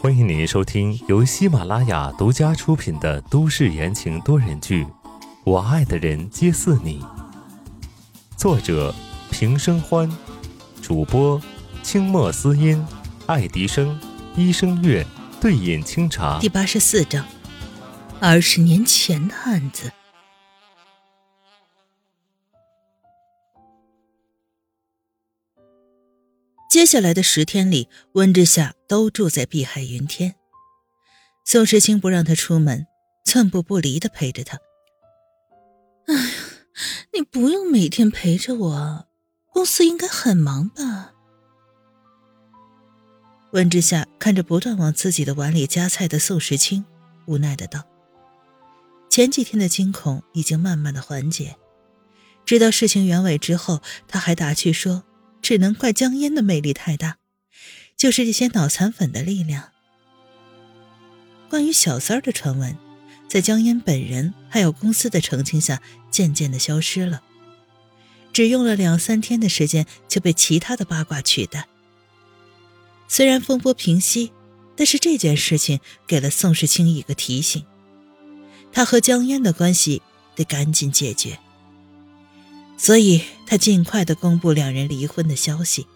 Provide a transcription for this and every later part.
欢迎您收听由喜马拉雅独家出品的都市言情多人剧《我爱的人皆似你》，作者平生欢，主播清墨思音、爱迪生、医生月、对饮清茶。第八十四章，二十年前的案子。接下来的十天里，温之夏都住在碧海云天。宋时清不让他出门，寸步不离的陪着他。哎呀，你不用每天陪着我，公司应该很忙吧？温之夏看着不断往自己的碗里夹菜的宋时清，无奈的道：“前几天的惊恐已经慢慢的缓解，知道事情原委之后，他还打趣说。”只能怪江烟的魅力太大，就是这些脑残粉的力量。关于小三儿的传闻，在江烟本人还有公司的澄清下，渐渐的消失了。只用了两三天的时间，就被其他的八卦取代。虽然风波平息，但是这件事情给了宋世清一个提醒：他和江烟的关系得赶紧解决。所以他尽快的公布两人离婚的消息。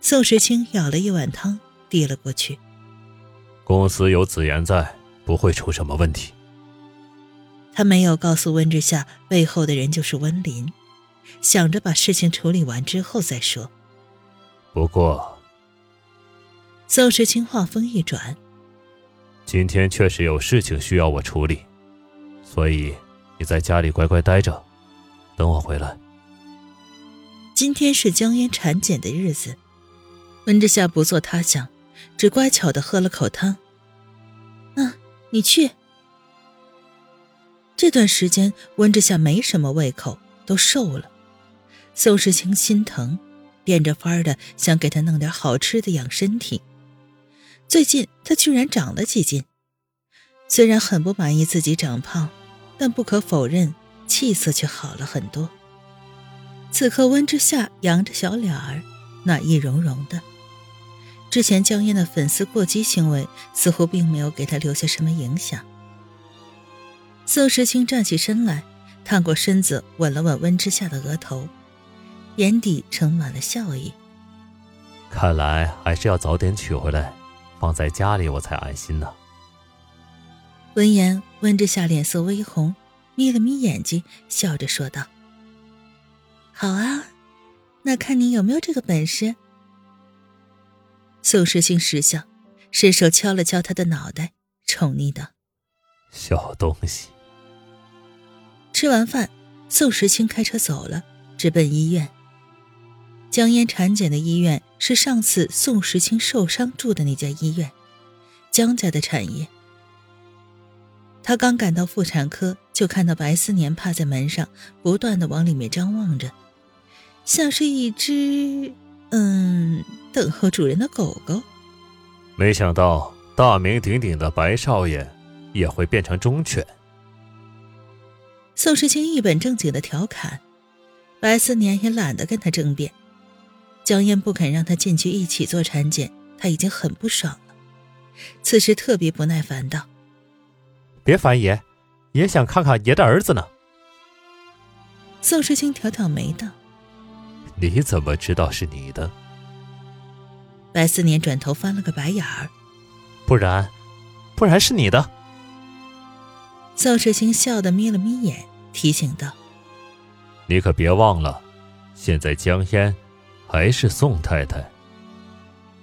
宋时清舀了一碗汤，递了过去。公司有子言在，不会出什么问题。他没有告诉温之夏背后的人就是温林，想着把事情处理完之后再说。不过，宋时清话锋一转：“今天确实有事情需要我处理，所以你在家里乖乖待着。”等我回来。今天是江烟产检的日子，温之夏不做他想，只乖巧的喝了口汤。嗯，你去。这段时间温之夏没什么胃口，都瘦了。宋时清心疼，变着法儿的想给他弄点好吃的养身体。最近他居然长了几斤，虽然很不满意自己长胖，但不可否认。气色却好了很多。此刻温之夏扬着小脸儿，暖意融融的。之前江烟的粉丝过激行为似乎并没有给他留下什么影响。宋时清站起身来，探过身子吻了吻温之夏的额头，眼底盛满了笑意。看来还是要早点娶回来，放在家里我才安心呢。闻言，温之夏脸色微红。眯了眯眼睛，笑着说道：“好啊，那看你有没有这个本事。”宋时清失笑，伸手敲了敲他的脑袋，宠溺道：“小东西。”吃完饭，宋时清开车走了，直奔医院。江烟产检的医院是上次宋时清受伤住的那家医院，江家的产业。他刚赶到妇产科，就看到白思年趴在门上，不断的往里面张望着，像是一只嗯等候主人的狗狗。没想到大名鼎鼎的白少爷也会变成忠犬。宋时清一本正经的调侃，白思年也懒得跟他争辩。江烟不肯让他进去一起做产检，他已经很不爽了，此时特别不耐烦道。别烦爷，也想看看爷的儿子呢。宋时清挑挑眉道：“你怎么知道是你的？”白思年转头翻了个白眼儿：“不然，不然是你的。”宋时清笑得眯了眯眼，提醒道：“你可别忘了，现在江烟还是宋太太。”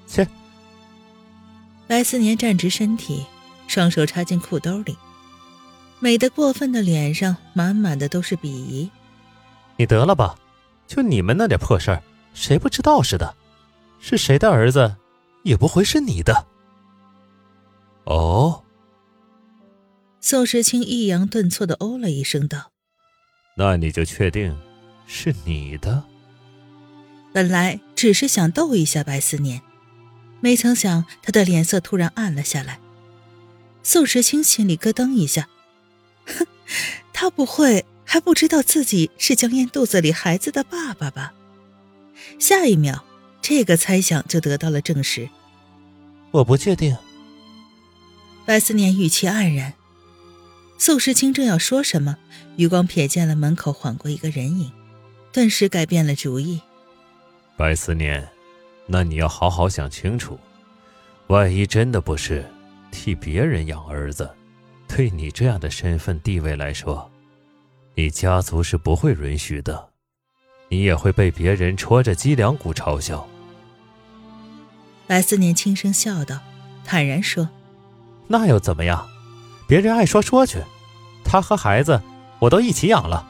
切。白思年站直身体，双手插进裤兜里。美得过分的脸上满满的都是鄙夷。你得了吧，就你们那点破事儿，谁不知道似的？是谁的儿子，也不会是你的。哦。宋时清抑扬顿挫的哦了一声，道：“那你就确定是你的？”本来只是想逗一下白思年，没曾想他的脸色突然暗了下来。宋时清心里咯噔一下。哼，他不会还不知道自己是江燕肚子里孩子的爸爸吧？下一秒，这个猜想就得到了证实。我不确定。白思年语气黯然。宋时清正要说什么，余光瞥见了门口晃过一个人影，顿时改变了主意。白思念，那你要好好想清楚，万一真的不是替别人养儿子，对你这样的身份地位来说，你家族是不会允许的，你也会被别人戳着脊梁骨嘲笑。白思年轻声笑道，坦然说：“那又怎么样？别人爱说说去，他和孩子我都一起养了，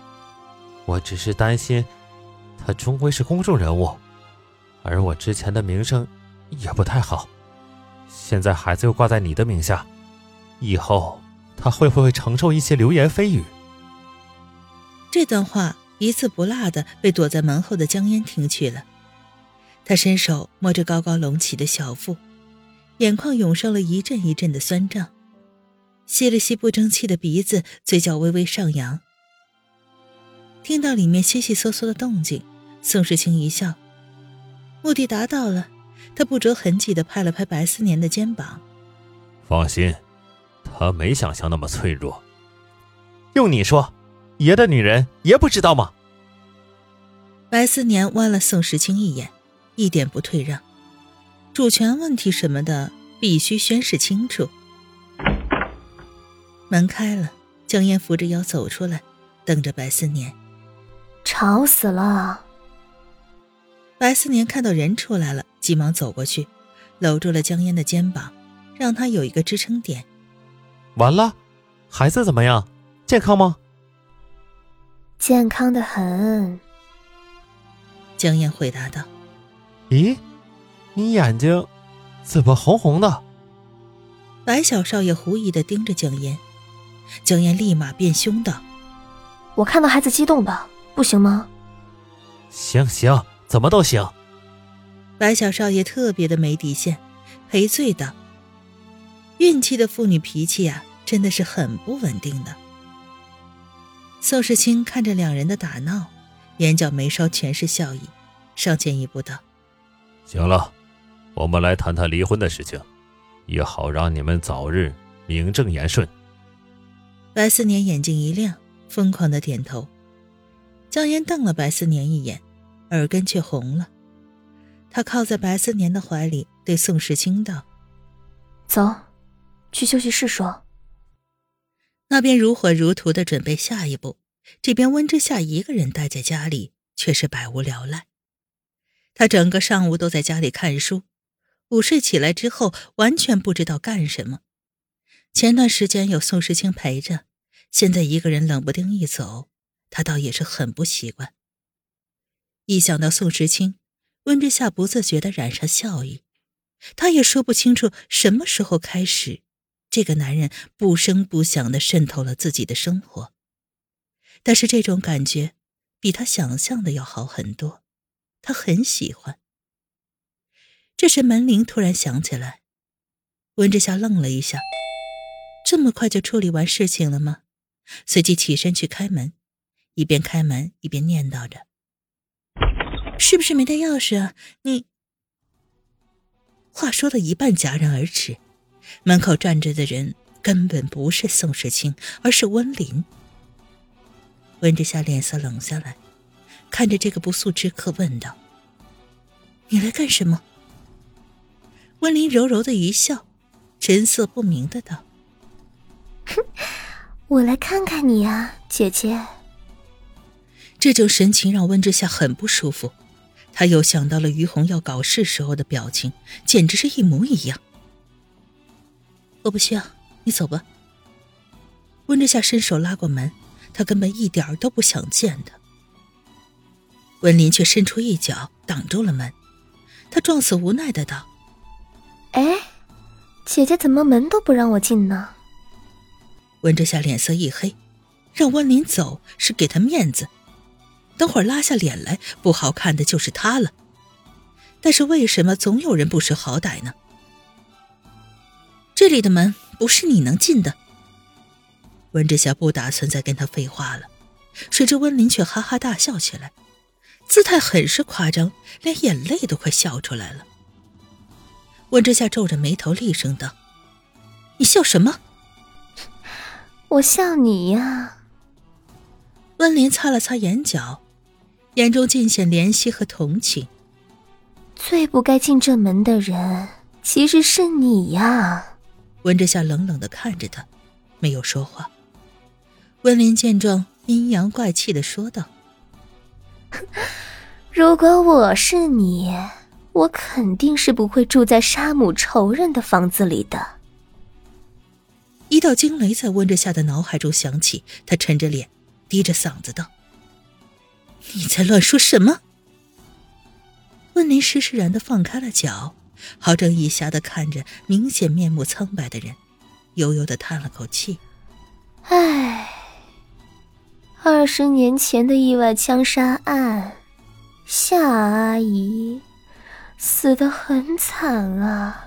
我只是担心，他终归是公众人物。”而我之前的名声也不太好，现在孩子又挂在你的名下，以后他会不会承受一些流言蜚语？这段话一字不落的被躲在门后的江烟听去了，他伸手摸着高高隆起的小腹，眼眶涌上了一阵一阵的酸胀，吸了吸不争气的鼻子，嘴角微微上扬。听到里面悉悉嗦嗦的动静，宋时清一笑。目的达到了，他不着痕迹的拍了拍白思年的肩膀。放心，他没想象那么脆弱。用你说，爷的女人，爷不知道吗？白思年剜了宋时清一眼，一点不退让。主权问题什么的，必须宣示清楚。门开了，江烟扶着腰走出来，瞪着白思年，吵死了。白思年看到人出来了，急忙走过去，搂住了江烟的肩膀，让他有一个支撑点。完了，孩子怎么样？健康吗？健康的很。江燕回答道。咦，你眼睛怎么红红的？白小少爷狐疑的盯着江燕，江燕立马变凶道：“我看到孩子激动的，不行吗？”行行。怎么都行。白小少爷特别的没底线，赔罪道：“孕期的妇女脾气呀，真的是很不稳定的。”宋世清看着两人的打闹，眼角眉梢全是笑意，上前一步道：“行了，我们来谈谈离婚的事情，也好让你们早日名正言顺。”白思年眼睛一亮，疯狂的点头。江烟瞪了白思年一眼。耳根却红了，他靠在白思年的怀里，对宋时清道：“走，去休息室说。”那边如火如荼的准备下一步，这边温之夏一个人待在家里，却是百无聊赖。他整个上午都在家里看书，午睡起来之后，完全不知道干什么。前段时间有宋时清陪着，现在一个人冷不丁一走，他倒也是很不习惯。一想到宋时清，温之夏不自觉的染上笑意。他也说不清楚什么时候开始，这个男人不声不响的渗透了自己的生活。但是这种感觉比他想象的要好很多，他很喜欢。这时门铃突然响起来，温之夏愣了一下，这么快就处理完事情了吗？随即起身去开门，一边开门一边念叨着。是不是没带钥匙啊？你话说了一半戛然而止，门口站着的人根本不是宋时清，而是温林。温之夏脸色冷下来，看着这个不速之客问道：“你来干什么？”温林柔柔的一笑，神色不明的道：“哼，我来看看你啊，姐姐。”这种神情让温之夏很不舒服。他又想到了于红要搞事时候的表情，简直是一模一样。我不需要，你走吧。温之夏伸手拉过门，他根本一点都不想见他。温林却伸出一脚挡住了门，他状似无奈的道：“哎，姐姐怎么门都不让我进呢？”温之夏脸色一黑，让温林走是给他面子。等会儿拉下脸来，不好看的就是他了。但是为什么总有人不识好歹呢？这里的门不是你能进的。温之夏不打算再跟他废话了，谁知温林却哈哈大笑起来，姿态很是夸张，连眼泪都快笑出来了。温之夏皱着眉头，厉声道：“你笑什么？”“我笑你呀。”温林擦了擦眼角，眼中尽显怜惜和同情。最不该进这门的人，其实是你呀。温之夏冷冷的看着他，没有说话。温林见状，阴阳怪气的说道：“ 如果我是你，我肯定是不会住在杀母仇人的房子里的。”一道惊雷在温之夏的脑海中响起，他沉着脸。低着嗓子道：“你在乱说什么？”温林施施然的放开了脚，好整以暇的看着明显面目苍白的人，悠悠的叹了口气：“唉，二十年前的意外枪杀案，夏阿姨死得很惨啊。”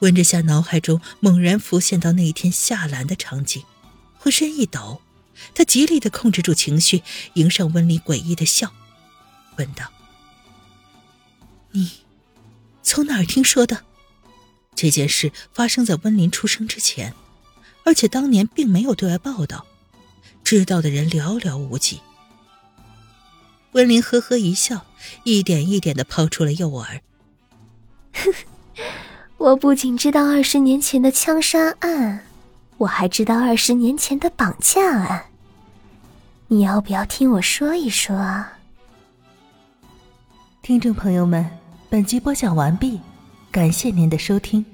温之夏脑海中猛然浮现到那一天夏兰的场景，浑身一抖。他极力的控制住情绪，迎上温离诡异的笑，问道：“你从哪儿听说的？这件事发生在温林出生之前，而且当年并没有对外报道，知道的人寥寥无几。”温林呵呵一笑，一点一点的抛出了诱饵：“ 我不仅知道二十年前的枪杀案，我还知道二十年前的绑架案。”你要不要听我说一说啊？听众朋友们，本集播讲完毕，感谢您的收听。